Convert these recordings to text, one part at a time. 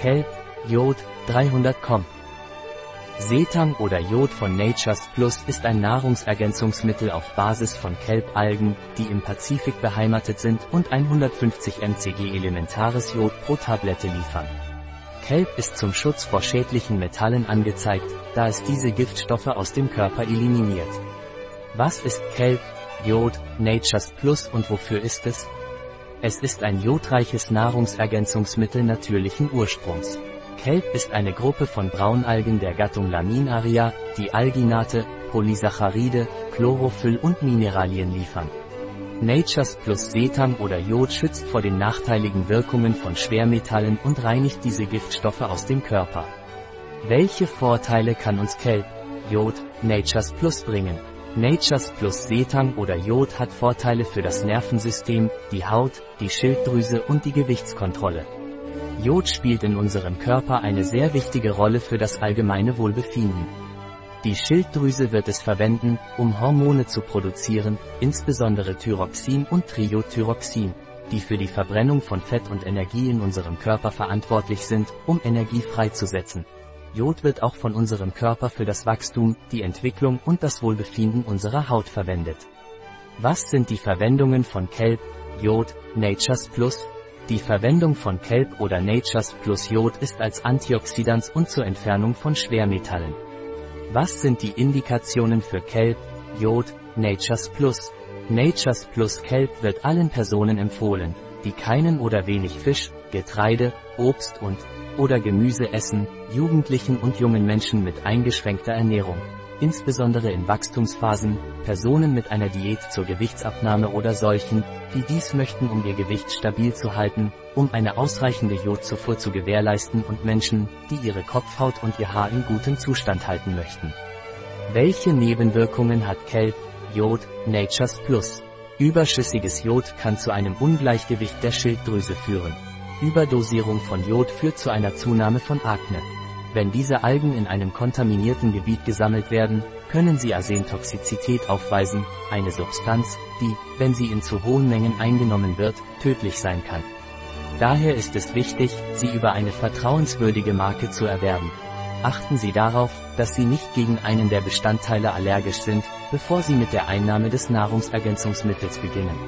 Kelp, Jod, 300 Comp. Seetang oder Jod von Nature's Plus ist ein Nahrungsergänzungsmittel auf Basis von Kelbalgen, die im Pazifik beheimatet sind und 150 mcg elementares Jod pro Tablette liefern. Kelp ist zum Schutz vor schädlichen Metallen angezeigt, da es diese Giftstoffe aus dem Körper eliminiert. Was ist Kelp, Jod, Nature's Plus und wofür ist es? Es ist ein jodreiches Nahrungsergänzungsmittel natürlichen Ursprungs. Kelp ist eine Gruppe von Braunalgen der Gattung Laminaria, die Alginate, Polysaccharide, Chlorophyll und Mineralien liefern. Natures plus Seetang oder Jod schützt vor den nachteiligen Wirkungen von Schwermetallen und reinigt diese Giftstoffe aus dem Körper. Welche Vorteile kann uns Kelp, Jod, Natures Plus bringen? Natures Plus Seetang oder Jod hat Vorteile für das Nervensystem, die Haut, die Schilddrüse und die Gewichtskontrolle. Jod spielt in unserem Körper eine sehr wichtige Rolle für das allgemeine Wohlbefinden. Die Schilddrüse wird es verwenden, um Hormone zu produzieren, insbesondere Thyroxin und Triothyroxin, die für die Verbrennung von Fett und Energie in unserem Körper verantwortlich sind, um Energie freizusetzen. Jod wird auch von unserem Körper für das Wachstum, die Entwicklung und das Wohlbefinden unserer Haut verwendet. Was sind die Verwendungen von Kelp, Jod, Nature's Plus? Die Verwendung von Kelp oder Nature's Plus Jod ist als Antioxidans und zur Entfernung von Schwermetallen. Was sind die Indikationen für Kelp, Jod, Nature's Plus? Nature's Plus Kelp wird allen Personen empfohlen, die keinen oder wenig Fisch, Getreide, Obst und oder Gemüse essen, Jugendlichen und jungen Menschen mit eingeschränkter Ernährung, insbesondere in Wachstumsphasen, Personen mit einer Diät zur Gewichtsabnahme oder solchen, die dies möchten, um ihr Gewicht stabil zu halten, um eine ausreichende Jodzufuhr zu gewährleisten und Menschen, die ihre Kopfhaut und ihr Haar in gutem Zustand halten möchten. Welche Nebenwirkungen hat Kelp, Jod, Nature's Plus? Überschüssiges Jod kann zu einem Ungleichgewicht der Schilddrüse führen. Überdosierung von Jod führt zu einer Zunahme von Akne. Wenn diese Algen in einem kontaminierten Gebiet gesammelt werden, können sie Arsentoxizität aufweisen, eine Substanz, die, wenn sie in zu hohen Mengen eingenommen wird, tödlich sein kann. Daher ist es wichtig, sie über eine vertrauenswürdige Marke zu erwerben. Achten Sie darauf, dass Sie nicht gegen einen der Bestandteile allergisch sind, bevor Sie mit der Einnahme des Nahrungsergänzungsmittels beginnen.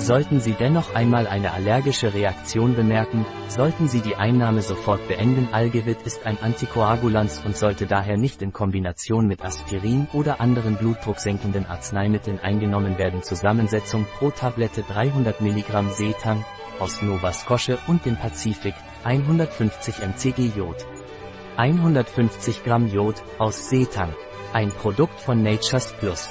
Sollten Sie dennoch einmal eine allergische Reaktion bemerken, sollten Sie die Einnahme sofort beenden. Algevit ist ein Antikoagulans und sollte daher nicht in Kombination mit Aspirin oder anderen blutdrucksenkenden Arzneimitteln eingenommen werden. Zusammensetzung pro Tablette 300 mg Seetang aus Nova Scotia und dem Pazifik, 150 mcg Jod. 150 Gramm Jod aus Seetang. Ein Produkt von Nature's Plus.